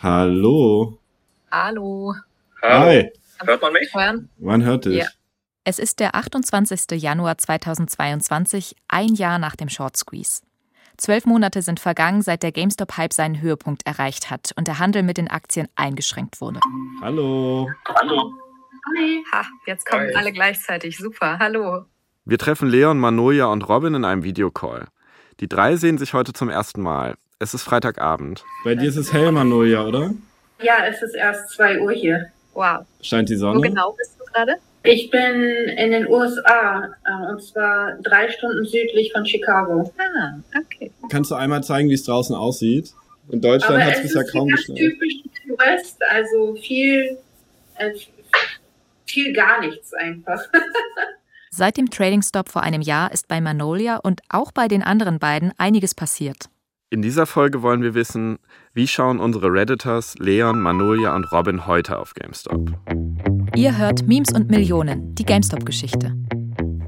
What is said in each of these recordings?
Hallo. Hallo. Hi. Hört man mich? Hören? Man hört dich. Ja. Es ist der 28. Januar 2022, ein Jahr nach dem Short Squeeze. Zwölf Monate sind vergangen, seit der GameStop-Hype seinen Höhepunkt erreicht hat und der Handel mit den Aktien eingeschränkt wurde. Hallo. Hallo. Hi. Ha, jetzt kommen Hi. alle gleichzeitig. Super. Hallo. Wir treffen Leon, Manoja und Robin in einem Videocall. Die drei sehen sich heute zum ersten Mal. Es ist Freitagabend. Bei dir ist es hell, Manoja, oder? Ja, es ist erst 2 Uhr hier. Wow. Scheint die Wo Sonne? genau bist du gerade? Ich bin in den USA, äh, und zwar drei Stunden südlich von Chicago. Ah, okay. Kannst du einmal zeigen, wie es draußen aussieht? In Deutschland hat es bisher ist kaum geschneit. typisch West, also viel, äh, viel gar nichts einfach. Seit dem Trading Stop vor einem Jahr ist bei Manolia und auch bei den anderen beiden einiges passiert. In dieser Folge wollen wir wissen, wie schauen unsere Redditors Leon, Manolia und Robin heute auf GameStop. Ihr hört Memes und Millionen, die GameStop-Geschichte.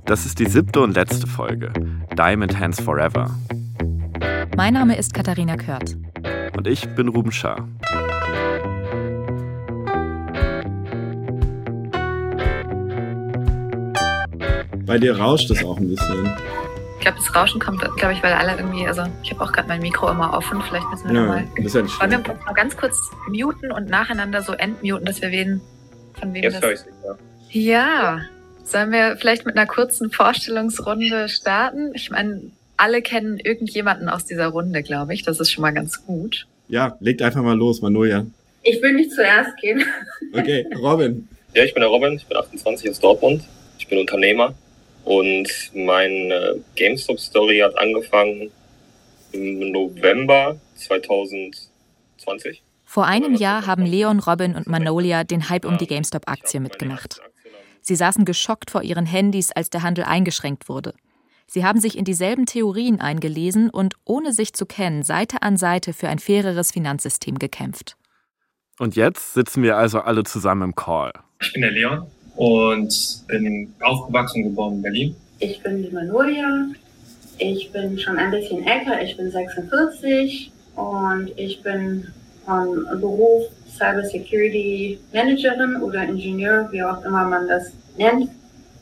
Das ist die siebte und letzte Folge. Diamond Hands Forever. Mein Name ist Katharina Kört. Und ich bin Ruben Schaar. Bei dir rauscht es auch ein bisschen. Ich glaube, das Rauschen kommt, glaube ich, weil alle irgendwie, also ich habe auch gerade mein Mikro immer offen. Vielleicht müssen wir Ja, nochmal. das ist ja nicht Wollen wir mal ganz kurz muten und nacheinander so entmuten, dass wir wen, von wem Jetzt höre das. ich dich, ja. Ja. Sollen wir vielleicht mit einer kurzen Vorstellungsrunde starten? Ich meine, alle kennen irgendjemanden aus dieser Runde, glaube ich. Das ist schon mal ganz gut. Ja, legt einfach mal los, Manoja. Ich will nicht zuerst gehen. Okay, Robin. Ja, ich bin der Robin, ich bin 28 aus Dortmund. Ich bin Unternehmer und meine GameStop-Story hat angefangen im November 2020. Vor einem Jahr haben Leon, Robin und Manolia den Hype um die GameStop-Aktie mitgemacht. Sie saßen geschockt vor ihren Handys, als der Handel eingeschränkt wurde. Sie haben sich in dieselben Theorien eingelesen und ohne sich zu kennen Seite an Seite für ein faireres Finanzsystem gekämpft. Und jetzt sitzen wir also alle zusammen im Call. Ich bin der Leon und bin aufgewachsen und geboren in Berlin. Ich bin die Manolia. Ich bin schon ein bisschen älter. Ich bin 46 und ich bin von Beruf Cybersecurity Managerin oder Ingenieur, wie auch immer man das nennt.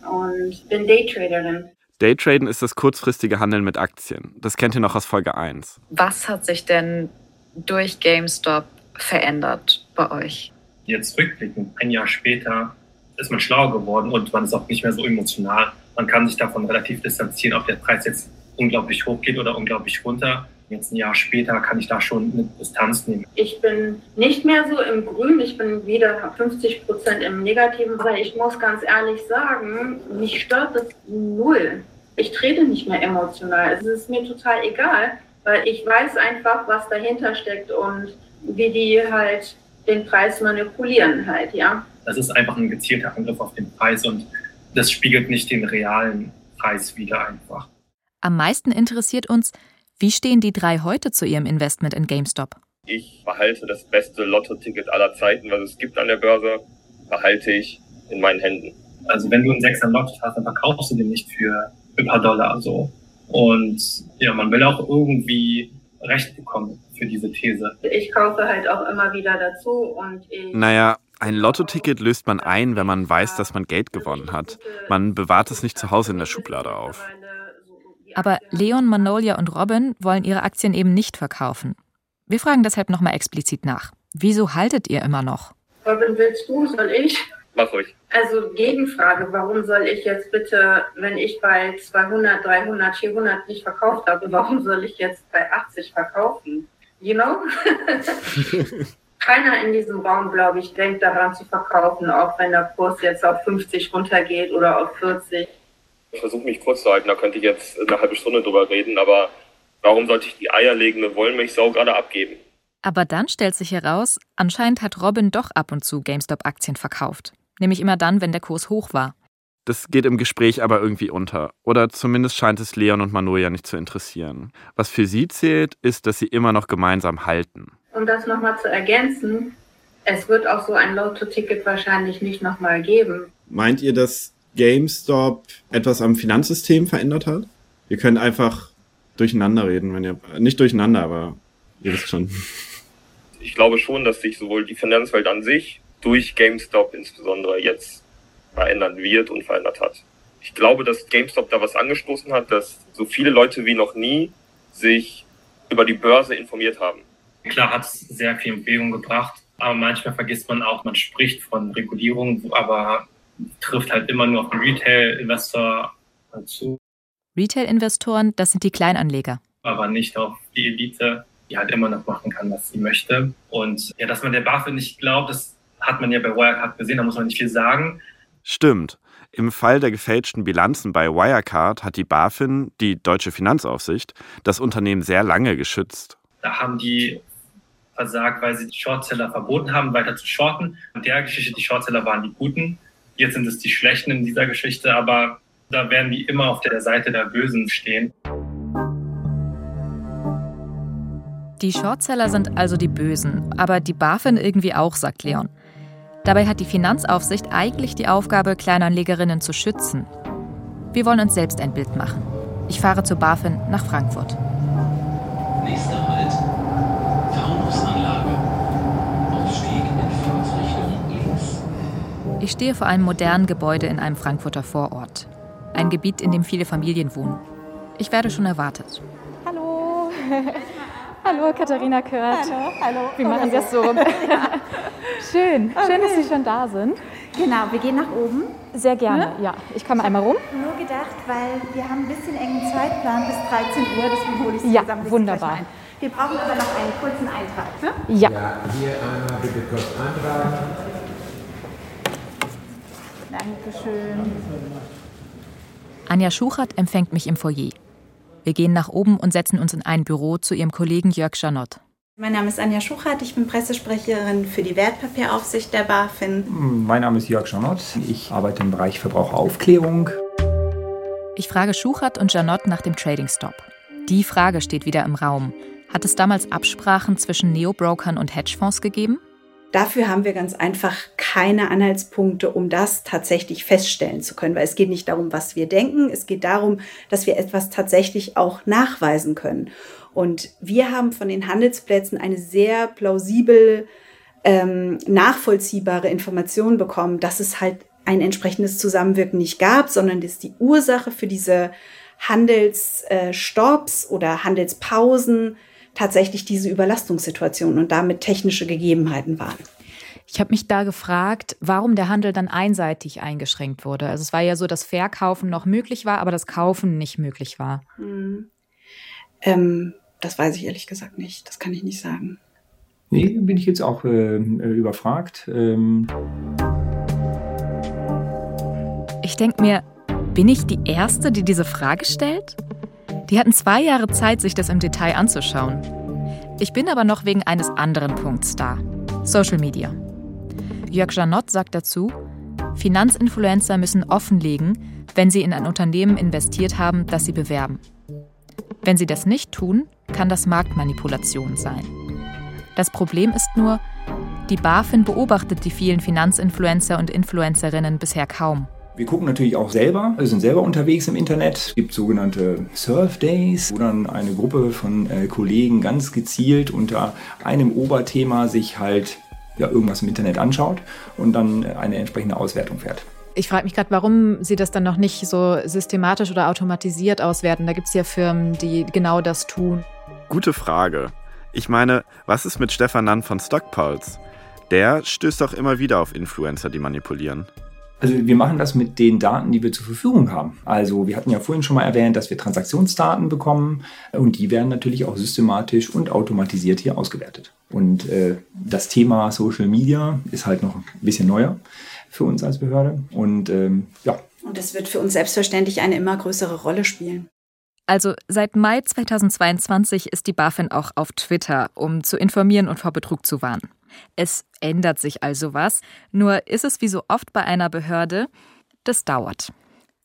Und bin Daytraderin. Daytraden ist das kurzfristige Handeln mit Aktien. Das kennt ihr noch aus Folge 1. Was hat sich denn durch GameStop verändert bei euch? Jetzt rückblickend, ein Jahr später, ist man schlauer geworden und man ist auch nicht mehr so emotional. Man kann sich davon relativ distanzieren, ob der Preis jetzt unglaublich hoch geht oder unglaublich runter. Jetzt ein Jahr später kann ich da schon eine Distanz nehmen. Ich bin nicht mehr so im Grün, ich bin wieder 50 Prozent im Negativen, aber ich muss ganz ehrlich sagen, mich stört das null. Ich trete nicht mehr emotional. Es ist mir total egal, weil ich weiß einfach, was dahinter steckt und wie die halt den Preis manipulieren halt, ja. Das ist einfach ein gezielter Angriff auf den Preis und das spiegelt nicht den realen Preis wider einfach. Am meisten interessiert uns, wie stehen die drei heute zu ihrem Investment in GameStop? Ich behalte das beste Lotto-Ticket aller Zeiten, was es gibt an der Börse, behalte ich in meinen Händen. Also wenn du einen Sechser Lotto hast, dann verkaufst du den nicht für ein paar Dollar so. Und ja, man will auch irgendwie Recht bekommen für diese These. Ich kaufe halt auch immer wieder dazu und ich. Naja, ein Lottoticket löst man ein, wenn man weiß, dass man Geld gewonnen hat. Man bewahrt es nicht zu Hause in der Schublade auf. Aber Leon, Manolia und Robin wollen ihre Aktien eben nicht verkaufen. Wir fragen deshalb nochmal explizit nach. Wieso haltet ihr immer noch? Robin, willst du, soll ich? Mach ruhig. Also Gegenfrage, warum soll ich jetzt bitte, wenn ich bei 200, 300, 400 nicht verkauft habe, warum soll ich jetzt bei 80 verkaufen? You know? Keiner in diesem Raum, glaube ich, denkt daran zu verkaufen, auch wenn der Kurs jetzt auf 50 runtergeht oder auf 40. Ich versuche mich kurz zu halten, da könnte ich jetzt eine halbe Stunde drüber reden, aber warum sollte ich die eierlegende Wollmilchsau gerade abgeben? Aber dann stellt sich heraus, anscheinend hat Robin doch ab und zu GameStop-Aktien verkauft. Nämlich immer dann, wenn der Kurs hoch war. Das geht im Gespräch aber irgendwie unter. Oder zumindest scheint es Leon und Manoja nicht zu interessieren. Was für sie zählt, ist, dass sie immer noch gemeinsam halten. Um das nochmal zu ergänzen, es wird auch so ein Lotto-Ticket wahrscheinlich nicht nochmal geben. Meint ihr, dass GameStop etwas am Finanzsystem verändert hat? Wir können einfach durcheinander reden, wenn ihr. Nicht durcheinander, aber ihr wisst schon. ich glaube schon, dass sich sowohl die Finanzwelt an sich durch GameStop insbesondere jetzt verändern wird und verändert hat. Ich glaube, dass GameStop da was angestoßen hat, dass so viele Leute wie noch nie sich über die Börse informiert haben. Klar hat es sehr viel in Bewegung gebracht, aber manchmal vergisst man auch, man spricht von Regulierung, aber trifft halt immer nur auf den Retail-Investor zu. Retail-Investoren, das sind die Kleinanleger. Aber nicht auf die Elite, die halt immer noch machen kann, was sie möchte. Und ja, dass man der BaFin nicht glaubt, das hat man ja bei Wirecard gesehen, da muss man nicht viel sagen. Stimmt. Im Fall der gefälschten Bilanzen bei Wirecard hat die BaFin, die deutsche Finanzaufsicht, das Unternehmen sehr lange geschützt. Da haben die versagt, weil sie die Shortseller verboten haben, weiter zu shorten. In der Geschichte, die Shortseller waren die Guten. Jetzt sind es die Schlechten in dieser Geschichte, aber da werden die immer auf der Seite der Bösen stehen. Die Shortseller sind also die Bösen, aber die BaFin irgendwie auch, sagt Leon. Dabei hat die Finanzaufsicht eigentlich die Aufgabe, Kleinanlegerinnen zu schützen. Wir wollen uns selbst ein Bild machen. Ich fahre zur BaFin nach Frankfurt. Nächster Ich stehe vor einem modernen Gebäude in einem Frankfurter Vorort. Ein Gebiet, in dem viele Familien wohnen. Ich werde schon erwartet. Hallo. Hallo, Katharina Kört. Hallo, hallo. Wie machen Sie das so? Schön, Okay. schön, dass Sie schon da sind. Genau, wir gehen nach oben. Sehr gerne, ja. Ich komme einmal rum. Nur gedacht, weil wir haben ein bisschen engen Zeitplan bis 13 Uhr, deswegen hole ich Sie Ja, zusammen. wunderbar. Wir brauchen aber noch einen kurzen Eintrag. Ne? Ja. hier einmal bitte kurz eintragen. Dankeschön. Anja Schuchert empfängt mich im Foyer. Wir gehen nach oben und setzen uns in ein Büro zu ihrem Kollegen Jörg Janott. Mein Name ist Anja Schuchert, ich bin Pressesprecherin für die Wertpapieraufsicht der BaFin. Mein Name ist Jörg Janott. Ich arbeite im Bereich Verbraucheraufklärung. Ich frage Schuchert und Janott nach dem Trading Stop. Die Frage steht wieder im Raum. Hat es damals Absprachen zwischen Neobrokern und Hedgefonds gegeben? Dafür haben wir ganz einfach keine Anhaltspunkte, um das tatsächlich feststellen zu können, weil es geht nicht darum, was wir denken, es geht darum, dass wir etwas tatsächlich auch nachweisen können. Und wir haben von den Handelsplätzen eine sehr plausibel ähm, nachvollziehbare Information bekommen, dass es halt ein entsprechendes Zusammenwirken nicht gab, sondern dass die Ursache für diese Handelsstopps oder Handelspausen tatsächlich diese Überlastungssituation und damit technische Gegebenheiten waren. Ich habe mich da gefragt, warum der Handel dann einseitig eingeschränkt wurde. Also es war ja so, dass Verkaufen noch möglich war, aber das Kaufen nicht möglich war. Hm. Ähm, das weiß ich ehrlich gesagt nicht. Das kann ich nicht sagen. Nee, bin ich jetzt auch äh, überfragt. Ähm Ich denke mir, bin ich die Erste, die diese Frage stellt? Die hatten zwei Jahre Zeit, sich das im Detail anzuschauen. Ich bin aber noch wegen eines anderen Punkts da. Social Media. Jörg Janott sagt dazu, Finanzinfluencer müssen offenlegen, wenn sie in ein Unternehmen investiert haben, das sie bewerben. Wenn sie das nicht tun, kann das Marktmanipulation sein. Das Problem ist nur, die BaFin beobachtet die vielen Finanzinfluencer und Influencerinnen bisher kaum. Wir gucken natürlich auch selber, wir sind selber unterwegs im Internet. Es gibt sogenannte Surf Days, wo dann eine Gruppe von äh, Kollegen ganz gezielt unter einem Oberthema sich halt ja, irgendwas im Internet anschaut und dann eine entsprechende Auswertung fährt. Ich frage mich gerade, warum Sie das dann noch nicht so systematisch oder automatisiert auswerten. Da gibt es ja Firmen, die genau das tun. Gute Frage. Ich meine, was ist mit Stefan Nann von Stockpulse? Der stößt doch immer wieder auf Influencer, die manipulieren. Also wir machen das mit den Daten, die wir zur Verfügung haben. Also wir hatten ja vorhin schon mal erwähnt, dass wir Transaktionsdaten bekommen und die werden natürlich auch systematisch und automatisiert hier ausgewertet. Und äh, das Thema Social Media ist halt noch ein bisschen neuer für uns als Behörde und ähm, ja. Und es wird für uns selbstverständlich eine immer größere Rolle spielen. Also seit Mai 2022 ist die BaFin auch auf Twitter, um zu informieren und vor Betrug zu warnen. Es ändert sich also was, nur ist es wie so oft bei einer Behörde, das dauert.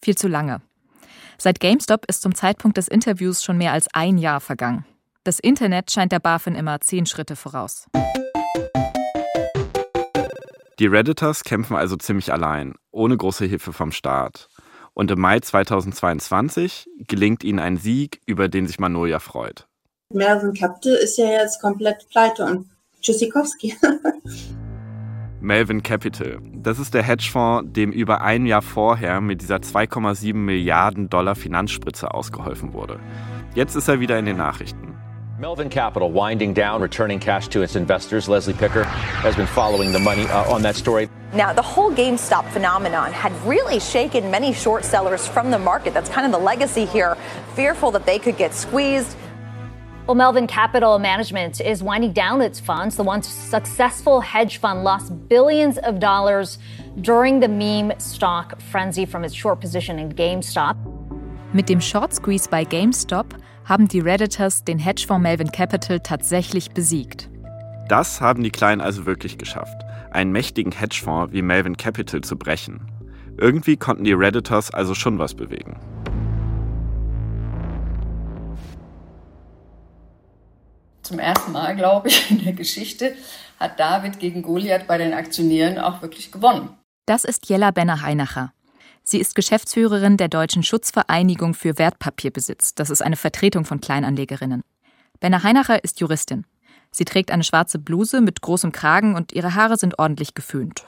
Viel zu lange. Seit GameStop ist zum Zeitpunkt des Interviews schon mehr als ein Jahr vergangen. Das Internet scheint der BaFin immer zehn Schritte voraus. Die Redditors kämpfen also ziemlich allein, ohne große Hilfe vom Staat. Und im Mai 2022 gelingt ihnen ein Sieg, über den sich Manoja freut. Melvin Capital ist ja jetzt komplett pleite und Tschüssikowski. Melvin Capital. Das ist der Hedgefonds, dem über ein Jahr vorher mit dieser 2,7 Milliarden Dollar Finanzspritze ausgeholfen wurde. Jetzt ist er wieder in den Nachrichten. Melvin Capital winding down, returning cash to its investors. Leslie Picker has been following the money uh, on that story. Now, the whole GameStop phenomenon had really shaken many short sellers from the market. That's kind of the legacy here, fearful that they could get squeezed. Well, Melvin Capital Management is winding down its funds. The once successful hedge fund lost billions of dollars during the meme stock frenzy from its short position in GameStop. Mit dem Short Squeeze bei GameStop haben die Redditors den Hedgefonds Melvin Capital tatsächlich besiegt. Das haben die Kleinen also wirklich geschafft, einen mächtigen Hedgefonds wie Melvin Capital zu brechen. Irgendwie konnten die Redditors also schon was bewegen. Zum ersten Mal, glaube ich, in der Geschichte hat David gegen Goliath bei den Aktionären auch wirklich gewonnen. Das ist Jella Benner-Heinacher. Sie ist Geschäftsführerin der Deutschen Schutzvereinigung für Wertpapierbesitz. Das ist eine Vertretung von Kleinanlegerinnen. Benner-Heinacher ist Juristin. Sie trägt eine schwarze Bluse mit großem Kragen und ihre Haare sind ordentlich geföhnt.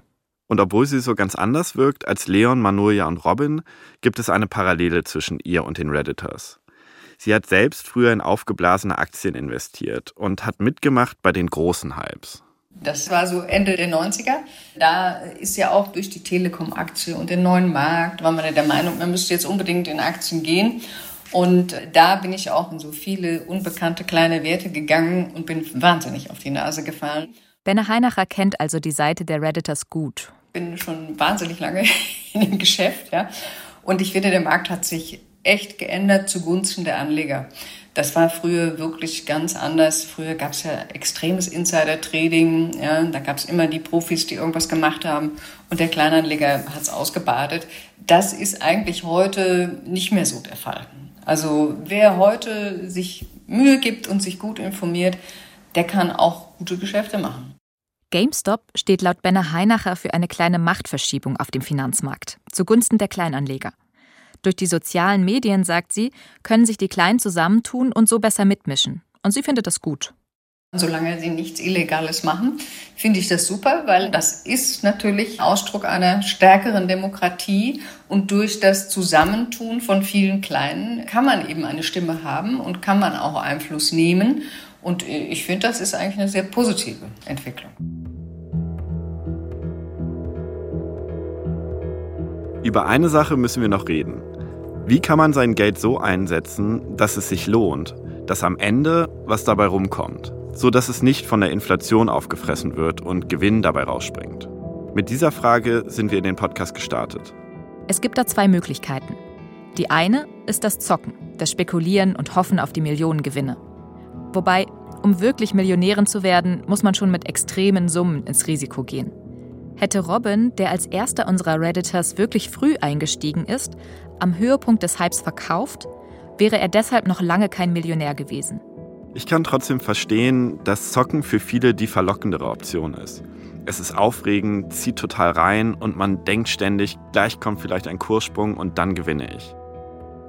Und obwohl sie so ganz anders wirkt als Leon, Manolia und Robin, gibt es eine Parallele zwischen ihr und den Redditors. Sie hat selbst früher in aufgeblasene Aktien investiert und hat mitgemacht bei den großen Hypes. Das war so Ende der 90er. Da ist ja auch durch die Telekom-Aktie und den neuen Markt, war man ja der Meinung, man müsste jetzt unbedingt in Aktien gehen. Und da bin ich auch in so viele unbekannte kleine Werte gegangen und bin wahnsinnig auf die Nase gefallen. Benne Heinacher kennt also die Seite der Redditors gut. Bin schon wahnsinnig lange in dem Geschäft, ja. Und ich finde, der Markt hat sich echt geändert zugunsten der Anleger. Das war früher wirklich ganz anders. Früher gab es ja extremes Insider-Trading. Ja, da gab es immer die Profis, die irgendwas gemacht haben und der Kleinanleger hat es ausgebadet. Das ist eigentlich heute nicht mehr so der Fall. Also wer heute sich Mühe gibt und sich gut informiert, der kann auch gute Geschäfte machen. GameStop steht laut Benner Heinacher für eine kleine Machtverschiebung auf dem Finanzmarkt zugunsten der Kleinanleger. Durch die sozialen Medien, sagt sie, können sich die Kleinen zusammentun und so besser mitmischen. Und sie findet das gut. Solange sie nichts Illegales machen, finde ich das super, weil das ist natürlich Ausdruck einer stärkeren Demokratie. Und durch das Zusammentun von vielen Kleinen kann man eben eine Stimme haben und kann man auch Einfluss nehmen. Und ich finde, das ist eigentlich eine sehr positive Entwicklung. Über eine Sache müssen wir noch reden. Wie kann man sein Geld so einsetzen, dass es sich lohnt, dass am Ende was dabei rumkommt, so dass es nicht von der Inflation aufgefressen wird und Gewinn dabei rausspringt? Mit dieser Frage sind wir in den Podcast gestartet. Es gibt da zwei Möglichkeiten. Die eine ist das Zocken, das Spekulieren und Hoffen auf die Millionengewinne. Wobei, um wirklich Millionärin zu werden, muss man schon mit extremen Summen ins Risiko gehen. Hätte Robin, der als erster unserer Redditors wirklich früh eingestiegen ist, am Höhepunkt des Hypes verkauft, wäre er deshalb noch lange kein Millionär gewesen. Ich kann trotzdem verstehen, dass Zocken für viele die verlockendere Option ist. Es ist aufregend, zieht total rein und man denkt ständig, gleich kommt vielleicht ein Kurssprung und dann gewinne ich.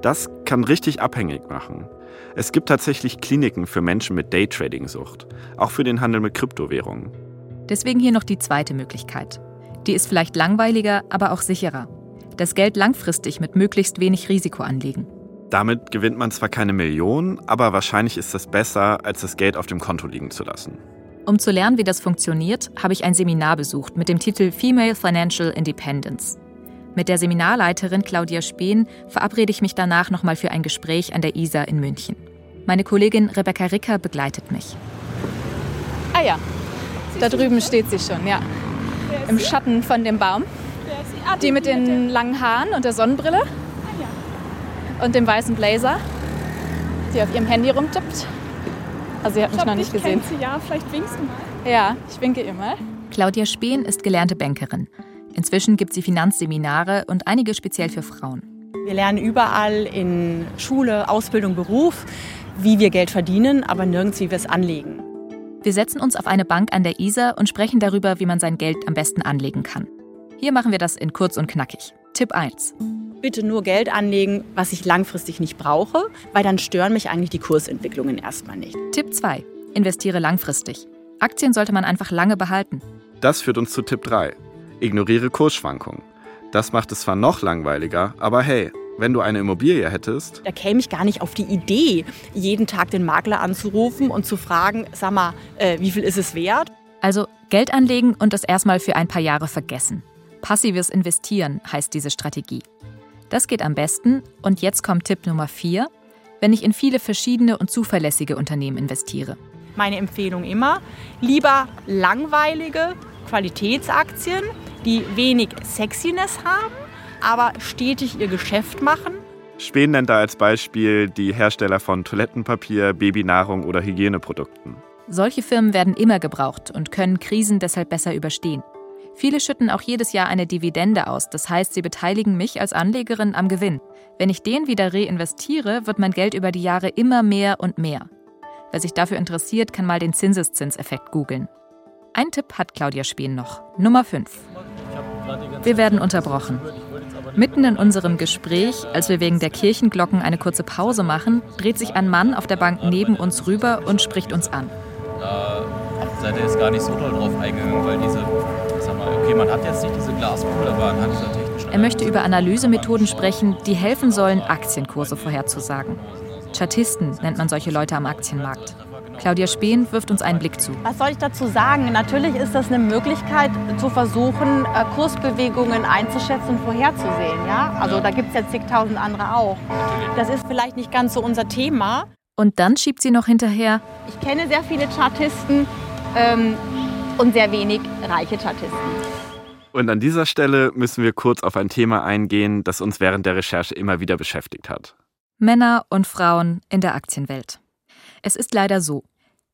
Das kann richtig abhängig machen. Es gibt tatsächlich Kliniken für Menschen mit Daytrading-Sucht, auch für den Handel mit Kryptowährungen. Deswegen hier noch die zweite Möglichkeit. Die ist vielleicht langweiliger, aber auch sicherer. Das Geld langfristig mit möglichst wenig Risiko anlegen. Damit gewinnt man zwar keine Millionen, aber wahrscheinlich ist das besser, als das Geld auf dem Konto liegen zu lassen. Um zu lernen, wie das funktioniert, habe ich ein Seminar besucht mit dem Titel Female Financial Independence. Mit der Seminarleiterin Claudia Spehn verabrede ich mich danach nochmal für ein Gespräch an der ISA in München. Meine Kollegin Rebecca Ricker begleitet mich. Ah ja, da drüben steht sie schon, ja. Im Schatten von dem Baum. Die mit den langen Haaren und der Sonnenbrille. Und dem weißen Blazer, die auf ihrem Handy rumtippt. Also sie hat mich noch nicht gesehen. Sie, ja, vielleicht winkst du mal. Ja, ich winke ihr mal. Claudia Spehn ist gelernte Bankerin. Inzwischen gibt sie Finanzseminare und einige speziell für Frauen. Wir lernen überall in Schule, Ausbildung, Beruf, wie wir Geld verdienen, aber nirgends, wie wir es anlegen. Wir setzen uns auf eine Bank an der Isar und sprechen darüber, wie man sein Geld am besten anlegen kann. Hier machen wir das in kurz und knackig. Tipp 1. Bitte nur Geld anlegen, was ich langfristig nicht brauche, weil dann stören mich eigentlich die Kursentwicklungen erstmal nicht. Tipp 2. Investiere langfristig. Aktien sollte man einfach lange behalten. Das führt uns zu Tipp 3. Ignoriere Kursschwankungen. Das macht es zwar noch langweiliger, aber hey, wenn du eine Immobilie hättest. Da käme ich gar nicht auf die Idee, jeden Tag den Makler anzurufen und zu fragen, sag mal, äh, wie viel ist es wert? Also Geld anlegen und das erstmal für ein paar Jahre vergessen. Passives Investieren heißt diese Strategie. Das geht am besten, und jetzt kommt Tipp Nummer 4, wenn ich in viele verschiedene und zuverlässige Unternehmen investiere. Meine Empfehlung immer, lieber langweilige Qualitätsaktien, die wenig Sexiness haben, aber stetig ihr Geschäft machen. Spähen nennt da als Beispiel die Hersteller von Toilettenpapier, Babynahrung oder Hygieneprodukten. Solche Firmen werden immer gebraucht und können Krisen deshalb besser überstehen. Viele schütten auch jedes Jahr eine Dividende aus, das heißt, sie beteiligen mich als Anlegerin am Gewinn. Wenn ich den wieder reinvestiere, wird mein Geld über die Jahre immer mehr und mehr. Wer sich dafür interessiert, kann mal den Zinseszinseffekt googeln. Ein Tipp hat Claudia Spien noch. Nummer 5. Wir werden unterbrochen. Mitten in unserem Gespräch, als wir wegen der Kirchenglocken eine kurze Pause machen, dreht sich ein Mann auf der Bank neben uns rüber und spricht uns an. Da seid ihr jetzt gar nicht so doll drauf eingegangen, weil diese, sag mal, okay, man hat jetzt nicht diese Glaskugel, aber anhand dieser technischen. Er möchte über Analysemethoden sprechen, die helfen sollen, Aktienkurse vorherzusagen. Chartisten nennt man solche Leute am Aktienmarkt. Claudia Spehn wirft uns einen Blick zu. Was soll ich dazu sagen? Natürlich ist das eine Möglichkeit, zu versuchen, äh, Kursbewegungen einzuschätzen und vorherzusehen. Ja? Also da gibt es ja zigtausend andere auch. Das ist vielleicht nicht ganz so unser Thema. Und dann schiebt sie noch hinterher. Ich kenne sehr viele Chartisten ähm, und sehr wenig reiche Chartisten. Und an dieser Stelle müssen wir kurz auf ein Thema eingehen, das uns während der Recherche immer wieder beschäftigt hat. Männer und Frauen in der Aktienwelt. Es ist leider so.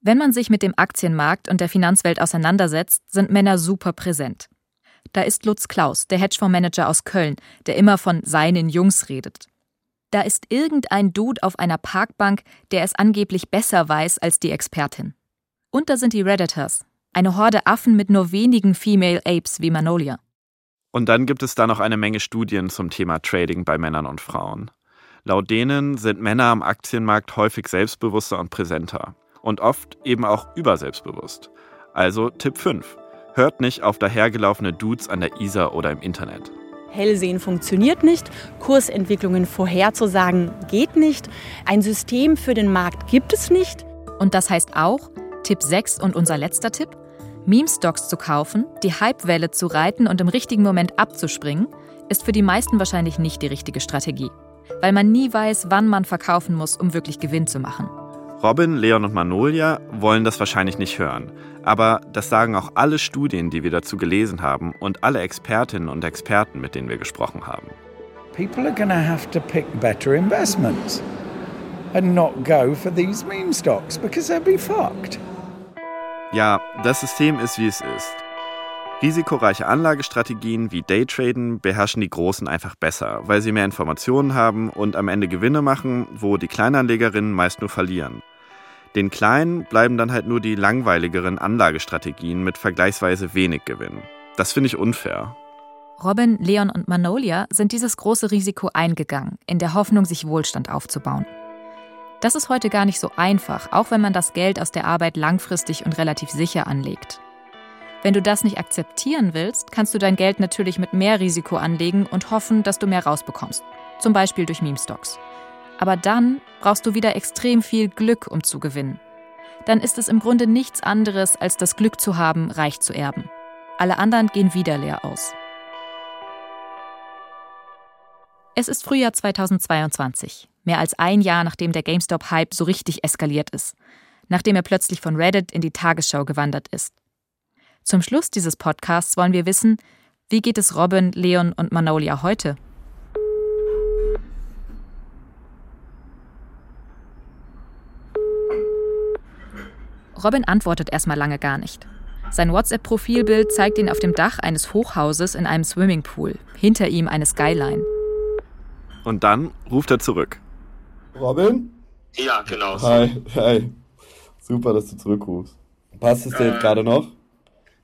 Wenn man sich mit dem Aktienmarkt und der Finanzwelt auseinandersetzt, sind Männer super präsent. Da ist Lutz Klaus, der Hedgefondsmanager aus Köln, der immer von seinen Jungs redet. Da ist irgendein Dude auf einer Parkbank, der es angeblich besser weiß als die Expertin. Und da sind die Redditors, eine Horde Affen mit nur wenigen Female Apes wie Manolia. Und dann gibt es da noch eine Menge Studien zum Thema Trading bei Männern und Frauen. Laut denen sind Männer am Aktienmarkt häufig selbstbewusster und präsenter und oft eben auch überselbstbewusst. Also Tipp 5. Hört nicht auf dahergelaufene Dudes an der Isar oder im Internet. Hellsehen funktioniert nicht, Kursentwicklungen vorherzusagen geht nicht, ein System für den Markt gibt es nicht. Und das heißt auch, Tipp 6 und unser letzter Tipp, Meme-Stocks zu kaufen, die Hypewelle zu reiten und im richtigen Moment abzuspringen, ist für die meisten wahrscheinlich nicht die richtige Strategie, weil man nie weiß, wann man verkaufen muss, um wirklich Gewinn zu machen. Robin, Leon und Manolia wollen das wahrscheinlich nicht hören. Aber das sagen auch alle Studien, die wir dazu gelesen haben und alle Expertinnen und Experten, mit denen wir gesprochen haben. People are going to have to pick better investments and not go for these meme stocks because they'll be fucked. Ja, das System ist, wie es ist. Risikoreiche Anlagestrategien wie Daytraden beherrschen die Großen einfach besser, weil sie mehr Informationen haben und am Ende Gewinne machen, wo die Kleinanlegerinnen meist nur verlieren. Den Kleinen bleiben dann halt nur die langweiligeren Anlagestrategien mit vergleichsweise wenig Gewinn. Das finde ich unfair. Robin, Leon und Manolia sind dieses große Risiko eingegangen, in der Hoffnung, sich Wohlstand aufzubauen. Das ist heute gar nicht so einfach, auch wenn man das Geld aus der Arbeit langfristig und relativ sicher anlegt. Wenn du das nicht akzeptieren willst, kannst du dein Geld natürlich mit mehr Risiko anlegen und hoffen, dass du mehr rausbekommst. Zum Beispiel durch Meme-Stocks. Aber dann brauchst du wieder extrem viel Glück, um zu gewinnen. Dann ist es im Grunde nichts anderes, als das Glück zu haben, reich zu erben. Alle anderen gehen wieder leer aus. Es ist Frühjahr 2022, mehr als ein Jahr nachdem der GameStop-Hype so richtig eskaliert ist, nachdem er plötzlich von Reddit in die Tagesschau gewandert ist. Zum Schluss dieses Podcasts wollen wir wissen, wie geht es Robin, Leon und Manolia heute? Robin antwortet erstmal lange gar nicht. Sein WhatsApp-Profilbild zeigt ihn auf dem Dach eines Hochhauses in einem Swimmingpool, hinter ihm eine Skyline. Und dann ruft er zurück. Robin? Ja, genau. Hi, hi. Super, dass du zurückrufst. Passt es dir Äh, gerade noch?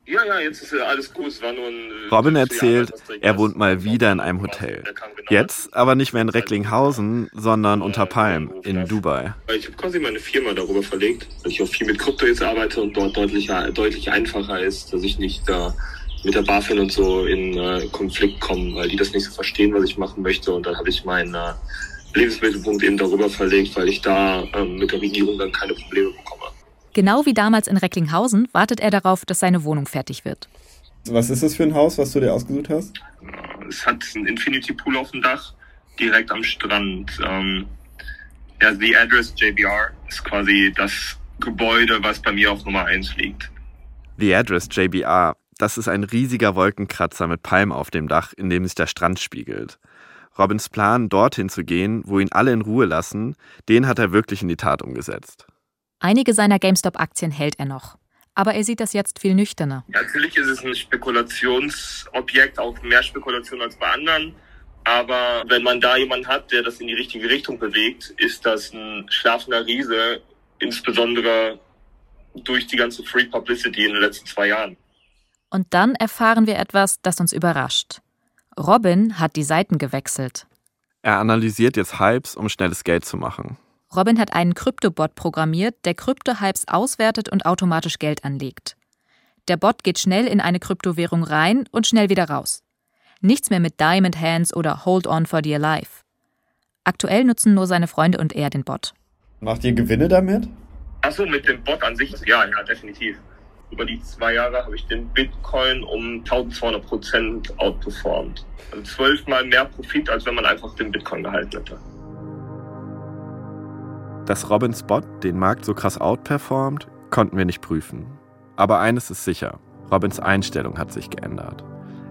Ja, ja, jetzt ist alles gut. Es war nur ein. äh, Robin erzählt, er wohnt mal wieder in einem Hotel. Jetzt aber nicht mehr in Recklinghausen, sondern unter Palm in Dubai. Ich habe quasi meine Firma darüber verlegt, weil ich auch viel mit Krypto jetzt arbeite und dort deutlich, deutlich einfacher ist, dass ich nicht da mit der BaFin und so in äh, Konflikt komme, weil die das nicht so verstehen, was ich machen möchte. Und dann habe ich meinen äh, Lebensmittelpunkt eben darüber verlegt, weil ich da ähm, mit der Regierung dann keine Probleme bekomme. Genau wie damals in Recklinghausen wartet er darauf, dass seine Wohnung fertig wird. Was ist das für ein Haus, was du dir ausgesucht hast? Es hat einen Infinity Pool auf dem Dach, direkt am Strand. Ähm, ja, The Address JBR ist quasi das Gebäude, was bei mir auf Nummer 1 liegt. The Address JBR, das ist ein riesiger Wolkenkratzer mit Palmen auf dem Dach, in dem sich der Strand spiegelt. Robins Plan, dorthin zu gehen, wo ihn alle in Ruhe lassen, den hat er wirklich in die Tat umgesetzt. Einige seiner GameStop-Aktien hält er noch. Aber er sieht das jetzt viel nüchterner. Natürlich ist es ein Spekulationsobjekt, auch mehr Spekulation als bei anderen. Aber wenn man da jemanden hat, der das in die richtige Richtung bewegt, ist das ein schlafender Riese, insbesondere durch die ganze Free Publicity in den letzten zwei Jahren. Und dann erfahren wir etwas, das uns überrascht. Robin hat die Seiten gewechselt. Er analysiert jetzt Hypes, um schnelles Geld zu machen. Robin hat einen Kryptobot programmiert, der Krypto-Hypes auswertet und automatisch Geld anlegt. Der Bot geht schnell in eine Kryptowährung rein und schnell wieder raus. Nichts mehr mit Diamond Hands oder Hold on for dear life. Aktuell nutzen nur seine Freunde und er den Bot. Macht ihr Gewinne damit? Achso, mit dem Bot an sich, ja, ja, definitiv. Über die zwei Jahre habe ich den Bitcoin um 1200 Prozent outperformed. Also zwölfmal mehr Profit, als wenn man einfach den Bitcoin gehalten hätte. Dass Robins Bot den Markt so krass outperformt, konnten wir nicht prüfen. Aber eines ist sicher, Robins Einstellung hat sich geändert.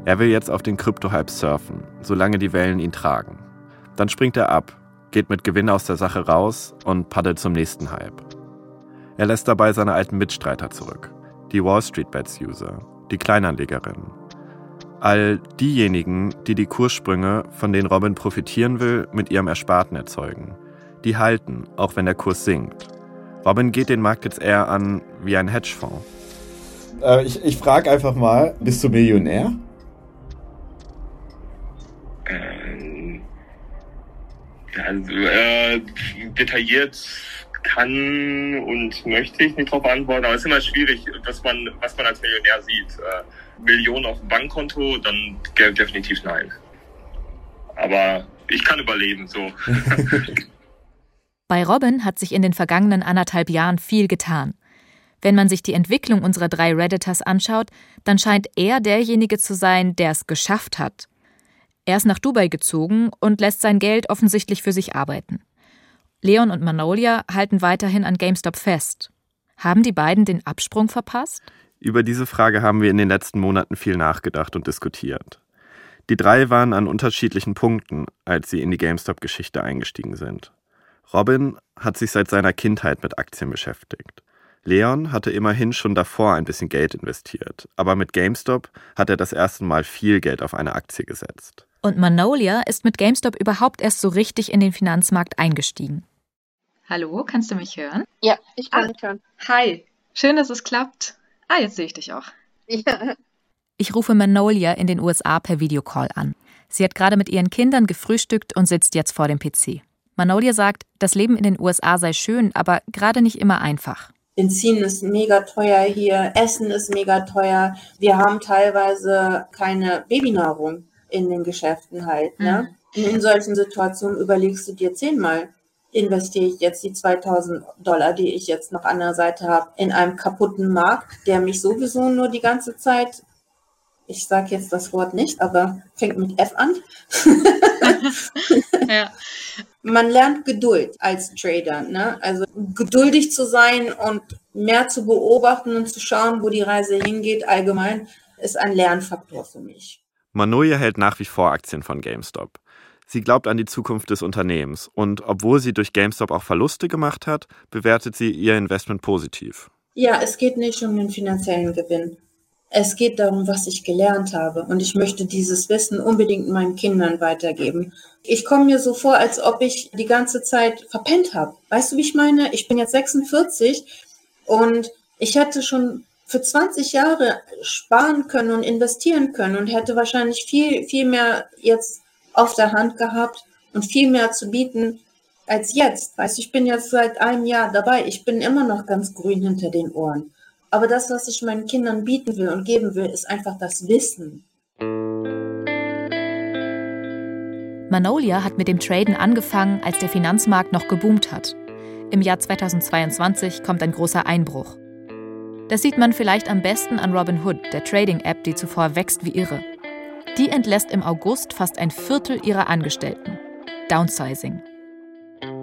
Er will jetzt auf den Krypto-Hype surfen, solange die Wellen ihn tragen. Dann springt er ab, geht mit Gewinn aus der Sache raus und paddelt zum nächsten Hype. Er lässt dabei seine alten Mitstreiter zurück, die Wall Street Bets User, die Kleinanlegerinnen. All diejenigen, die die Kurssprünge, von denen Robin profitieren will, mit ihrem Ersparten erzeugen. Die halten, auch wenn der Kurs sinkt. Robin geht den Markt jetzt eher an wie ein Hedgefonds. Äh, ich ich frage einfach mal, bist du Millionär? Ähm, also, äh, detailliert kann und möchte ich nicht darauf antworten, aber es ist immer schwierig, was man, was man als Millionär sieht. Äh, Millionen auf dem Bankkonto, dann Geld definitiv nein. Aber ich kann überleben, so. Bei Robin hat sich in den vergangenen anderthalb Jahren viel getan. Wenn man sich die Entwicklung unserer drei Redditors anschaut, dann scheint er derjenige zu sein, der es geschafft hat. Er ist nach Dubai gezogen und lässt sein Geld offensichtlich für sich arbeiten. Leon und Manolia halten weiterhin an GameStop fest. Haben die beiden den Absprung verpasst? Über diese Frage haben wir in den letzten Monaten viel nachgedacht und diskutiert. Die drei waren an unterschiedlichen Punkten, als sie in die GameStop-Geschichte eingestiegen sind. Robin hat sich seit seiner Kindheit mit Aktien beschäftigt. Leon hatte immerhin schon davor ein bisschen Geld investiert, aber mit GameStop hat er das erste Mal viel Geld auf eine Aktie gesetzt. Und Manolia ist mit GameStop überhaupt erst so richtig in den Finanzmarkt eingestiegen. Hallo, kannst du mich hören? Ja, ich kann Ah. dich hören. Hi, schön, dass es klappt. Ah, jetzt sehe ich dich auch. Ja. Ich rufe Manolia in den USA per Videocall an. Sie hat gerade mit ihren Kindern gefrühstückt und sitzt jetzt vor dem PC. Manolia sagt, das Leben in den USA sei schön, aber gerade nicht immer einfach. Benzin ist mega teuer hier, Essen ist mega teuer. Wir haben teilweise keine Babynahrung in den Geschäften halt. Ne? Und in solchen Situationen überlegst du dir zehnmal, investiere ich jetzt die 2000 Dollar, die ich jetzt noch an der Seite habe, in einem kaputten Markt, der mich sowieso nur die ganze Zeit, ich sage jetzt das Wort nicht, aber fängt mit F an. Ja. Man lernt Geduld als Trader, ne? Also geduldig zu sein und mehr zu beobachten und zu schauen, wo die Reise hingeht, allgemein, ist ein Lernfaktor für mich. Manoja hält nach wie vor Aktien von GameStop. Sie glaubt an die Zukunft des Unternehmens und obwohl sie durch GameStop auch Verluste gemacht hat, bewertet sie ihr Investment positiv. Ja, es geht nicht um den finanziellen Gewinn. Es geht darum, was ich gelernt habe. Und ich möchte dieses Wissen unbedingt meinen Kindern weitergeben. Ich komme mir so vor, als ob ich die ganze Zeit verpennt habe. Weißt du, wie ich meine? Ich bin jetzt 46 und ich hatte schon für 20 Jahre sparen können und investieren können und hätte wahrscheinlich viel, viel mehr jetzt auf der Hand gehabt und viel mehr zu bieten als jetzt. Weißt ich bin jetzt seit einem Jahr dabei. Ich bin immer noch ganz grün hinter den Ohren. Aber das, was ich meinen Kindern bieten will und geben will, ist einfach das Wissen. Manolia hat mit dem Traden angefangen, als der Finanzmarkt noch geboomt hat. Im Jahr 2022 kommt ein großer Einbruch. Das sieht man vielleicht am besten an Robinhood, der Trading-App, die zuvor wächst wie irre. Die entlässt im August fast ein Viertel ihrer Angestellten. Downsizing.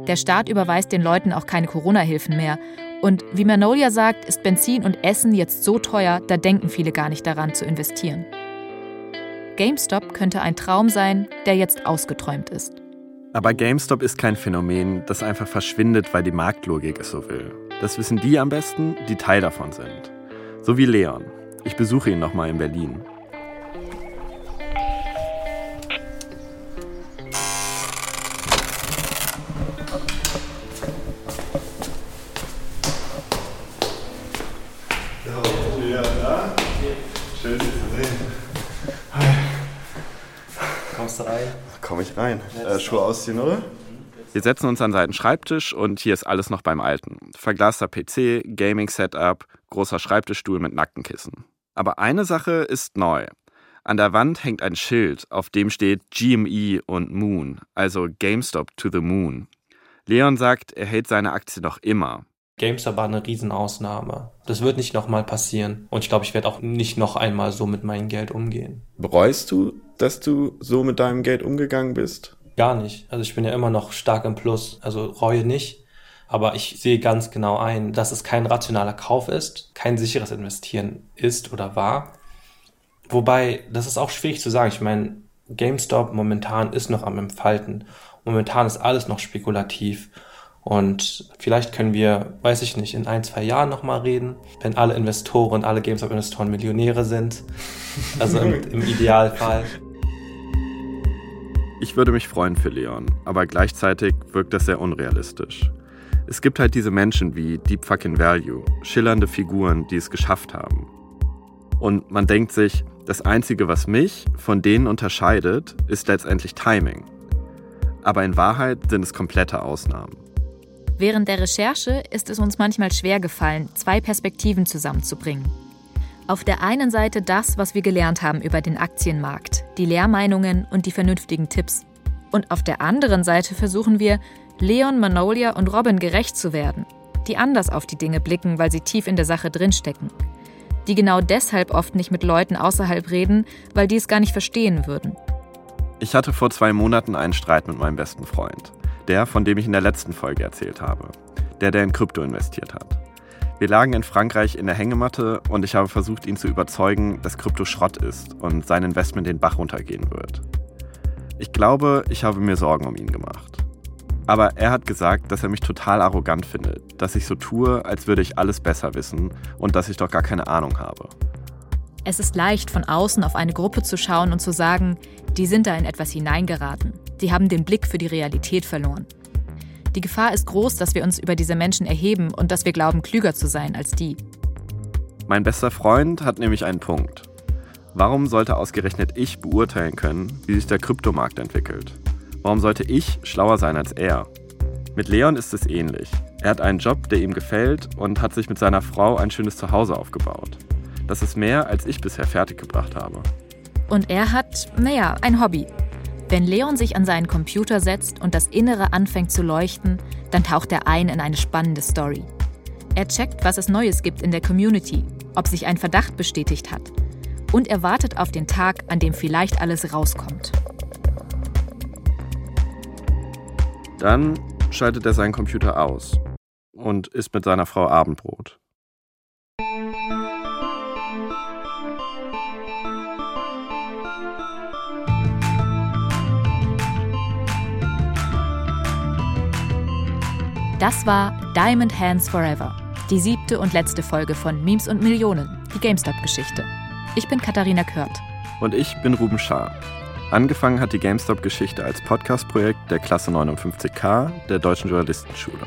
Der Staat überweist den Leuten auch keine Corona-Hilfen mehr. Und wie Manolia sagt, ist Benzin und Essen jetzt so teuer, da denken viele gar nicht daran zu investieren. GameStop könnte ein Traum sein, der jetzt ausgeträumt ist. Aber GameStop ist kein Phänomen, das einfach verschwindet, weil die Marktlogik es so will. Das wissen die am besten, die Teil davon sind. So wie Leon. Ich besuche ihn nochmal in Berlin. Schön, dich zu sehen. Kommst du rein? Komm ich rein. Äh, Schuhe ausziehen, oder? Wir setzen uns an seinen Schreibtisch und hier ist alles noch beim Alten. Verglaster PC, Gaming-Setup, großer Schreibtischstuhl mit Nackenkissen. Aber eine Sache ist neu. An der Wand hängt ein Schild, auf dem steht GME und Moon, also GameStop to the Moon. Leon sagt, er hält seine Aktie noch immer. GameStop war eine Riesenausnahme. Das wird nicht nochmal passieren. Und ich glaube, ich werde auch nicht noch einmal so mit meinem Geld umgehen. Bereust du, dass du so mit deinem Geld umgegangen bist? Gar nicht. Also ich bin ja immer noch stark im Plus. Also Reue nicht. Aber ich sehe ganz genau ein, dass es kein rationaler Kauf ist, kein sicheres Investieren ist oder war. Wobei, das ist auch schwierig zu sagen. Ich meine, GameStop momentan ist noch am Entfalten. Momentan ist alles noch spekulativ. Und vielleicht können wir, weiß ich nicht, in ein, zwei Jahren nochmal reden, wenn alle Investoren, alle GameStop-Investoren Millionäre sind. Also im, im Idealfall. Ich würde mich freuen für Leon, aber gleichzeitig wirkt das sehr unrealistisch. Es gibt halt diese Menschen wie Deep Fucking Value, schillernde Figuren, die es geschafft haben. Und man denkt sich, das Einzige, was mich von denen unterscheidet, ist letztendlich Timing. Aber in Wahrheit sind es komplette Ausnahmen. Während der Recherche ist es uns manchmal schwer gefallen, zwei Perspektiven zusammenzubringen. Auf der einen Seite das, was wir gelernt haben über den Aktienmarkt, die Lehrmeinungen und die vernünftigen Tipps. Und auf der anderen Seite versuchen wir, Leon, Manolia und Robin gerecht zu werden, die anders auf die Dinge blicken, weil sie tief in der Sache drinstecken. Die genau deshalb oft nicht mit Leuten außerhalb reden, weil die es gar nicht verstehen würden. Ich hatte vor zwei Monaten einen Streit mit meinem besten Freund. Der, von dem ich in der letzten Folge erzählt habe. Der, der in Krypto investiert hat. Wir lagen in Frankreich in der Hängematte und ich habe versucht, ihn zu überzeugen, dass Krypto Schrott ist und sein Investment den Bach runtergehen wird. Ich glaube, ich habe mir Sorgen um ihn gemacht. Aber er hat gesagt, dass er mich total arrogant findet, dass ich so tue, als würde ich alles besser wissen und dass ich doch gar keine Ahnung habe. Es ist leicht, von außen auf eine Gruppe zu schauen und zu sagen, die sind da in etwas hineingeraten. Die haben den Blick für die Realität verloren. Die Gefahr ist groß, dass wir uns über diese Menschen erheben und dass wir glauben, klüger zu sein als die. Mein bester Freund hat nämlich einen Punkt. Warum sollte ausgerechnet ich beurteilen können, wie sich der Kryptomarkt entwickelt? Warum sollte ich schlauer sein als er? Mit Leon ist es ähnlich. Er hat einen Job, der ihm gefällt und hat sich mit seiner Frau ein schönes Zuhause aufgebaut. Das ist mehr, als ich bisher fertiggebracht habe. Und er hat, naja, ein Hobby. Wenn Leon sich an seinen Computer setzt und das Innere anfängt zu leuchten, dann taucht er ein in eine spannende Story. Er checkt, was es Neues gibt in der Community, ob sich ein Verdacht bestätigt hat. Und er wartet auf den Tag, an dem vielleicht alles rauskommt. Dann schaltet er seinen Computer aus und isst mit seiner Frau Abendbrot. Das war Diamond Hands Forever, die siebte und letzte Folge von Memes und Millionen, die GameStop-Geschichte. Ich bin Katharina Kört. Und ich bin Ruben Schaar. Angefangen hat die GameStop-Geschichte als Podcast-Projekt der Klasse 59K der Deutschen Journalistenschule.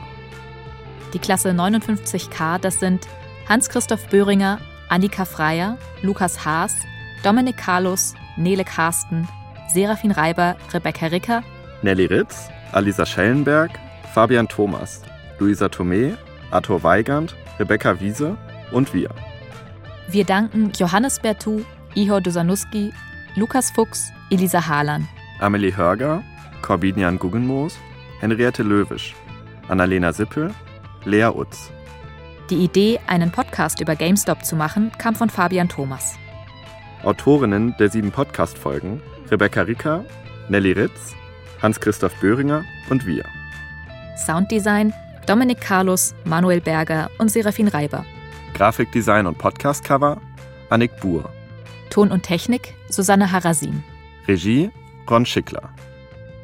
Die Klasse 59K, das sind Hans-Christoph Böhringer, Annika Freier, Lukas Haas, Dominik Carlos, Nele Karsten, Serafin Reiber, Rebecca Ricker, Nelly Ritz, Alisa Schellenberg, Fabian Thomas, Luisa Thomé, Arthur Weigand, Rebecca Wiese und wir. Wir danken Johannes Bertou, Ihor Dusanuski, Lukas Fuchs, Elisa Harlan, Amelie Hörger, Corbinian Guggenmoos, Henriette Löwisch, Annalena Sippel, Lea Utz. Die Idee, einen Podcast über GameStop zu machen, kam von Fabian Thomas. Autorinnen der sieben Podcast-Folgen Rebecca Ricker, Nelly Ritz, Hans-Christoph Böhringer und wir. Sounddesign Dominik Carlos, Manuel Berger und Serafin Reiber. Grafikdesign und Podcastcover Annik Buhr. Ton und Technik Susanne Harasin. Regie Ron Schickler.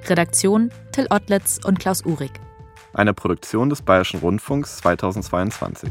Redaktion Till Ottlitz und Klaus Uhrig. Eine Produktion des Bayerischen Rundfunks 2022.